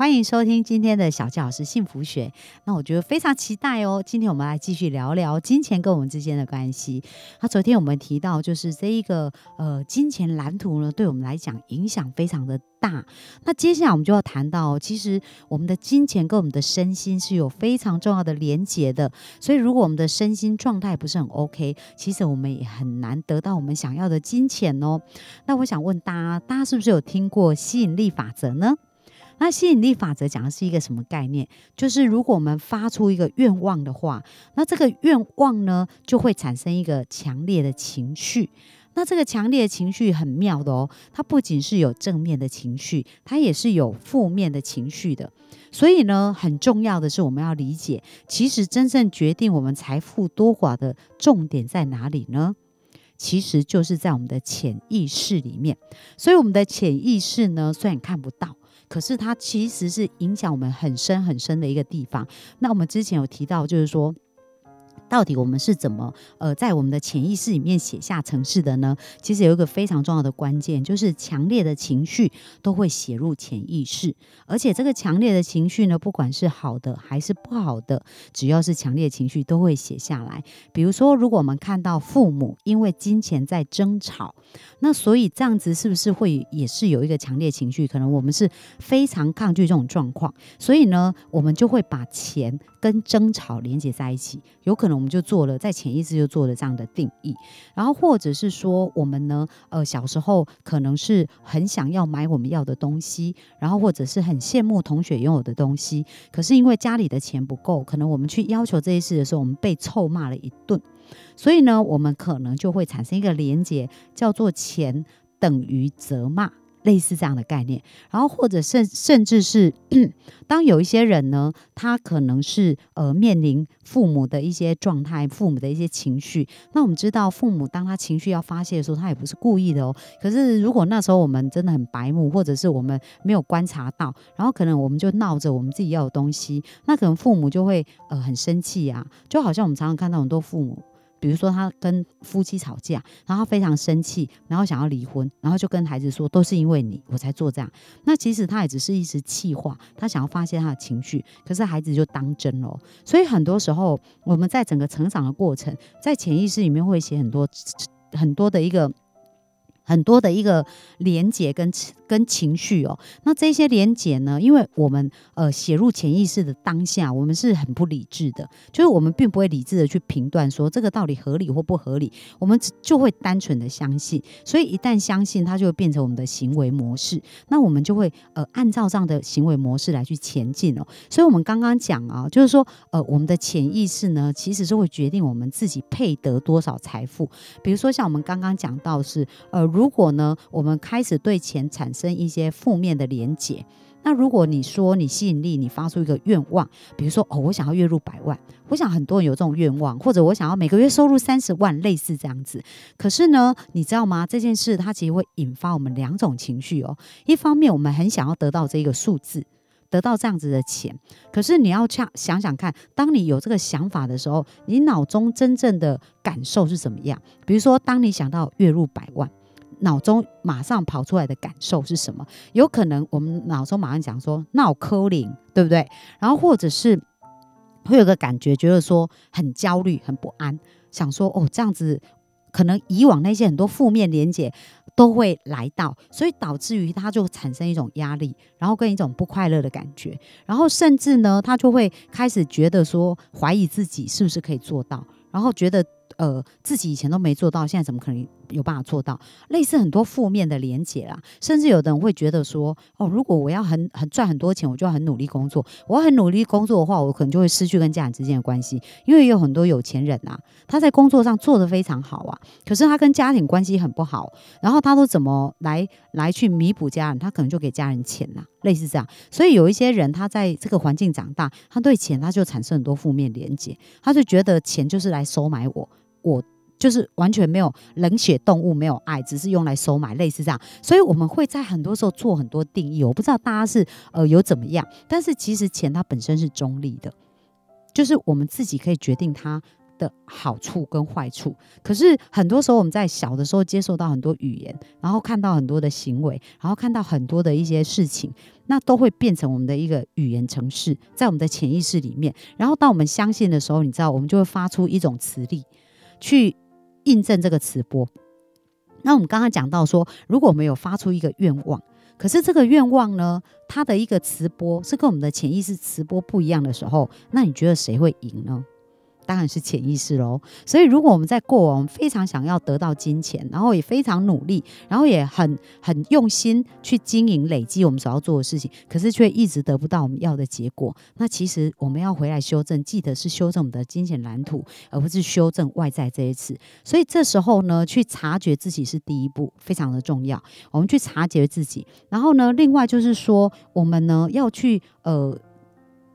欢迎收听今天的小教老师幸福学。那我觉得非常期待哦。今天我们来继续聊聊金钱跟我们之间的关系。那昨天我们提到，就是这一个呃金钱蓝图呢，对我们来讲影响非常的大。那接下来我们就要谈到，其实我们的金钱跟我们的身心是有非常重要的连结的。所以如果我们的身心状态不是很 OK，其实我们也很难得到我们想要的金钱哦。那我想问大家，大家是不是有听过吸引力法则呢？那吸引力法则讲的是一个什么概念？就是如果我们发出一个愿望的话，那这个愿望呢，就会产生一个强烈的情绪。那这个强烈的情绪很妙的哦，它不仅是有正面的情绪，它也是有负面的情绪的。所以呢，很重要的是我们要理解，其实真正决定我们财富多寡的重点在哪里呢？其实就是在我们的潜意识里面。所以我们的潜意识呢，虽然看不到。可是它其实是影响我们很深很深的一个地方。那我们之前有提到，就是说。到底我们是怎么呃在我们的潜意识里面写下城市的呢？其实有一个非常重要的关键，就是强烈的情绪都会写入潜意识，而且这个强烈的情绪呢，不管是好的还是不好的，只要是强烈情绪都会写下来。比如说，如果我们看到父母因为金钱在争吵，那所以这样子是不是会也是有一个强烈情绪？可能我们是非常抗拒这种状况，所以呢，我们就会把钱跟争吵连接在一起，有可能。我们就做了，在潜意识就做了这样的定义，然后或者是说，我们呢，呃，小时候可能是很想要买我们要的东西，然后或者是很羡慕同学拥有的东西，可是因为家里的钱不够，可能我们去要求这些事的时候，我们被臭骂了一顿，所以呢，我们可能就会产生一个连结，叫做钱等于责骂。类似这样的概念，然后或者甚甚至是，当有一些人呢，他可能是呃面临父母的一些状态，父母的一些情绪。那我们知道，父母当他情绪要发泄的时候，他也不是故意的哦。可是如果那时候我们真的很白目，或者是我们没有观察到，然后可能我们就闹着我们自己要的东西，那可能父母就会呃很生气啊，就好像我们常常看到很多父母。比如说，他跟夫妻吵架，然后他非常生气，然后想要离婚，然后就跟孩子说：“都是因为你，我才做这样。”那其实他也只是一时气话，他想要发泄他的情绪，可是孩子就当真了。所以很多时候，我们在整个成长的过程，在潜意识里面会写很多很多的一个。很多的一个连结跟跟情绪哦，那这些连结呢？因为我们呃写入潜意识的当下，我们是很不理智的，就是我们并不会理智的去评断说这个到底合理或不合理，我们就会单纯的相信。所以一旦相信，它就会变成我们的行为模式，那我们就会呃按照这样的行为模式来去前进哦。所以我们刚刚讲啊，就是说呃我们的潜意识呢，其实是会决定我们自己配得多少财富。比如说像我们刚刚讲到是呃。如如果呢，我们开始对钱产生一些负面的连结，那如果你说你吸引力，你发出一个愿望，比如说哦，我想要月入百万，我想很多人有这种愿望，或者我想要每个月收入三十万，类似这样子。可是呢，你知道吗？这件事它其实会引发我们两种情绪哦。一方面，我们很想要得到这个数字。得到这样子的钱，可是你要想想想看，当你有这个想法的时候，你脑中真正的感受是怎么样？比如说，当你想到月入百万。脑中马上跑出来的感受是什么？有可能我们脑中马上讲说闹扣零，对不对？然后或者是会有个感觉，觉得说很焦虑、很不安，想说哦这样子，可能以往那些很多负面连结都会来到，所以导致于他就产生一种压力，然后跟一种不快乐的感觉，然后甚至呢，他就会开始觉得说怀疑自己是不是可以做到，然后觉得呃自己以前都没做到，现在怎么可能？有办法做到类似很多负面的连结啦，甚至有的人会觉得说，哦，如果我要很很赚很多钱，我就要很努力工作。我要很努力工作的话，我可能就会失去跟家人之间的关系，因为有很多有钱人啊，他在工作上做得非常好啊，可是他跟家庭关系很不好，然后他都怎么来来去弥补家人？他可能就给家人钱呐，类似这样。所以有一些人他在这个环境长大，他对钱他就产生很多负面连结，他就觉得钱就是来收买我，我。就是完全没有冷血动物，没有爱，只是用来收买，类似这样。所以我们会在很多时候做很多定义。我不知道大家是呃有怎么样，但是其实钱它本身是中立的，就是我们自己可以决定它的好处跟坏处。可是很多时候我们在小的时候接受到很多语言，然后看到很多的行为，然后看到很多的一些事情，那都会变成我们的一个语言程式，在我们的潜意识里面。然后当我们相信的时候，你知道，我们就会发出一种磁力去。印证这个磁波。那我们刚刚讲到说，如果我们有发出一个愿望，可是这个愿望呢，它的一个磁波是跟我们的潜意识磁波不一样的时候，那你觉得谁会赢呢？当然是潜意识喽。所以，如果我们在过往非常想要得到金钱，然后也非常努力，然后也很很用心去经营、累积我们所要做的事情，可是却一直得不到我们要的结果，那其实我们要回来修正，记得是修正我们的金钱蓝图，而不是修正外在这一次。所以这时候呢，去察觉自己是第一步，非常的重要。我们去察觉自己，然后呢，另外就是说，我们呢要去呃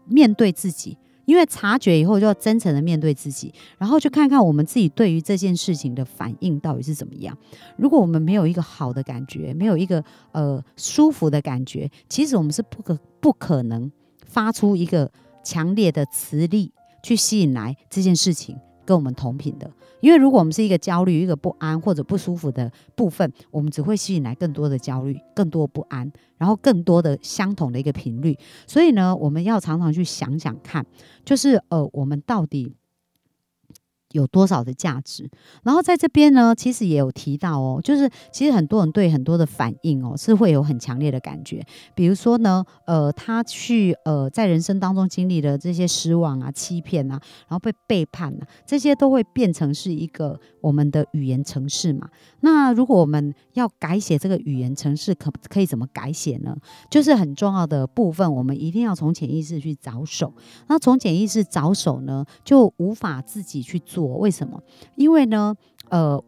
面对自己。因为察觉以后，就要真诚的面对自己，然后去看看我们自己对于这件事情的反应到底是怎么样。如果我们没有一个好的感觉，没有一个呃舒服的感觉，其实我们是不可不可能发出一个强烈的磁力去吸引来这件事情。跟我们同频的，因为如果我们是一个焦虑、一个不安或者不舒服的部分，我们只会吸引来更多的焦虑、更多不安，然后更多的相同的一个频率。所以呢，我们要常常去想想看，就是呃，我们到底。有多少的价值？然后在这边呢，其实也有提到哦，就是其实很多人对很多的反应哦，是会有很强烈的感觉。比如说呢，呃，他去呃在人生当中经历的这些失望啊、欺骗啊，然后被背叛啊，这些都会变成是一个我们的语言程式嘛。那如果我们要改写这个语言程式，可可以怎么改写呢？就是很重要的部分，我们一定要从潜意识去着手。那从潜意识着手呢，就无法自己去做。我为什么？因为呢，呃，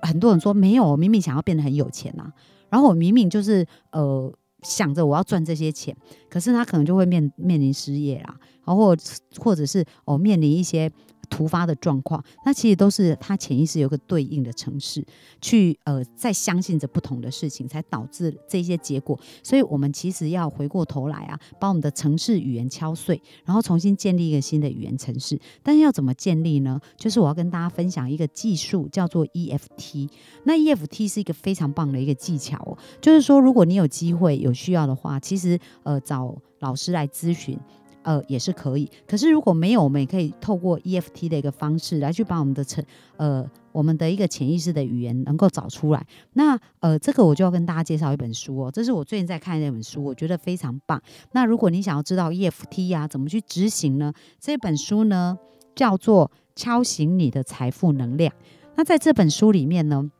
很多人说没有，明明想要变得很有钱呐，然后我明明就是呃想着我要赚这些钱，可是他可能就会面面临失业啦，然后或者是哦面临一些。突发的状况，那其实都是他潜意识有个对应的城市，去呃在相信着不同的事情，才导致这些结果。所以，我们其实要回过头来啊，把我们的城市语言敲碎，然后重新建立一个新的语言城市。但是要怎么建立呢？就是我要跟大家分享一个技术，叫做 EFT。那 EFT 是一个非常棒的一个技巧哦，就是说，如果你有机会有需要的话，其实呃找老师来咨询。呃，也是可以。可是如果没有，我们也可以透过 EFT 的一个方式来去把我们的成呃我们的一个潜意识的语言能够找出来。那呃，这个我就要跟大家介绍一本书哦，这是我最近在看那本书，我觉得非常棒。那如果你想要知道 EFT 呀怎么去执行呢？这本书呢叫做《敲醒你的财富能量》。那在这本书里面呢。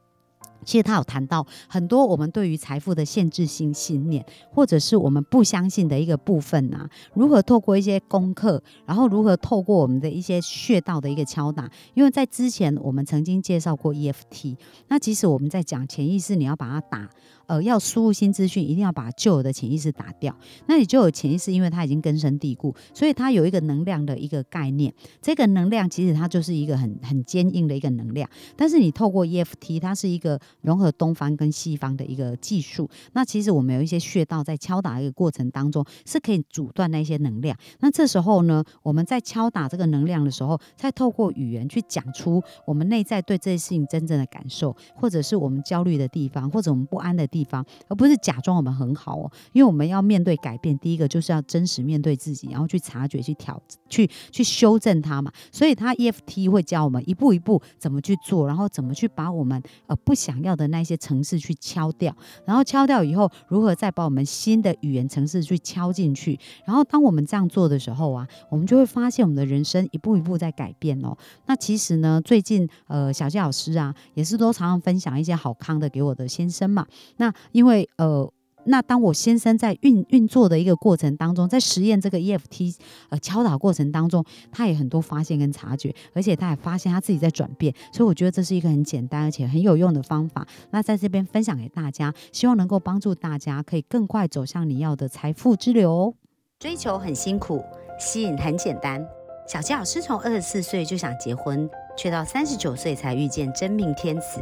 其实他有谈到很多我们对于财富的限制性信念，或者是我们不相信的一个部分呐，如何透过一些功课，然后如何透过我们的一些穴道的一个敲打。因为在之前我们曾经介绍过 EFT，那即使我们在讲潜意识，你要把它打。呃，要输入新资讯，一定要把旧有的潜意识打掉。那你就有潜意识，因为它已经根深蒂固，所以它有一个能量的一个概念。这个能量其实它就是一个很很坚硬的一个能量。但是你透过 EFT，它是一个融合东方跟西方的一个技术。那其实我们有一些穴道在敲打一个过程当中，是可以阻断那些能量。那这时候呢，我们在敲打这个能量的时候，再透过语言去讲出我们内在对这些事情真正的感受，或者是我们焦虑的地方，或者我们不安的。地方，地方而不是假装我们很好哦，因为我们要面对改变，第一个就是要真实面对自己，然后去察觉、去调、去去修正它嘛。所以，他 EFT 会教我们一步一步怎么去做，然后怎么去把我们呃不想要的那些城市去敲掉，然后敲掉以后，如何再把我们新的语言城市去敲进去。然后，当我们这样做的时候啊，我们就会发现我们的人生一步一步在改变哦。那其实呢，最近呃，小谢老师啊，也是都常常分享一些好康的给我的先生嘛。那那因为呃，那当我先生在运运作的一个过程当中，在实验这个 EFT 呃敲打过程当中，他也很多发现跟察觉，而且他也发现他自己在转变，所以我觉得这是一个很简单而且很有用的方法。那在这边分享给大家，希望能够帮助大家可以更快走向你要的财富之流。追求很辛苦，吸引很简单。小杰老师从二十四岁就想结婚。却到三十九岁才遇见真命天子。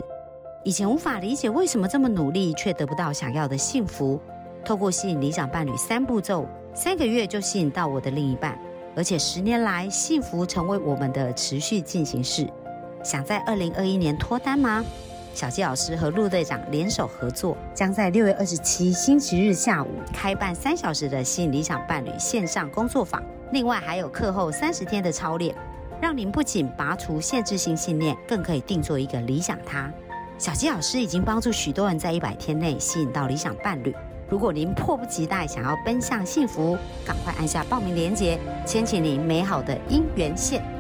以前无法理解为什么这么努力却得不到想要的幸福。透过吸引理想伴侣三步骤，三个月就吸引到我的另一半，而且十年来幸福成为我们的持续进行式。想在二零二一年脱单吗？小纪老师和陆队长联手合作，将在六月二十七星期日下午开办三小时的吸引理想伴侣线上工作坊，另外还有课后三十天的操练，让您不仅拔除限制性信念，更可以定做一个理想他。小鸡老师已经帮助许多人在一百天内吸引到理想伴侣。如果您迫不及待想要奔向幸福，赶快按下报名链接，牵起您美好的姻缘线。